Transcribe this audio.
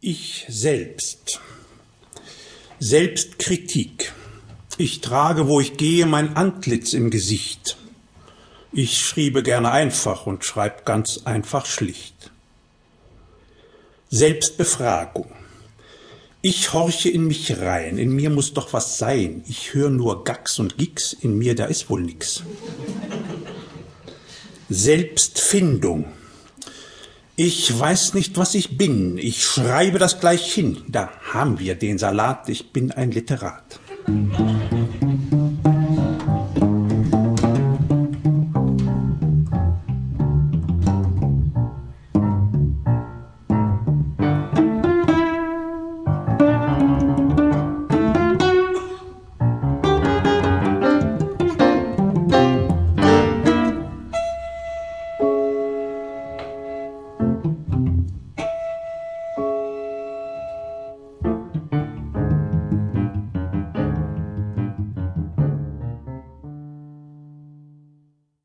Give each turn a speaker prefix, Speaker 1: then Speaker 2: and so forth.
Speaker 1: Ich selbst. Selbstkritik. Ich trage, wo ich gehe, mein Antlitz im Gesicht. Ich schriebe gerne einfach und schreib ganz einfach schlicht. Selbstbefragung. Ich horche in mich rein, in mir muss doch was sein. Ich höre nur Gax und Gix, in mir da ist wohl nix. Selbstfindung. Ich weiß nicht, was ich bin. Ich schreibe das gleich hin. Da haben wir den Salat. Ich bin ein Literat.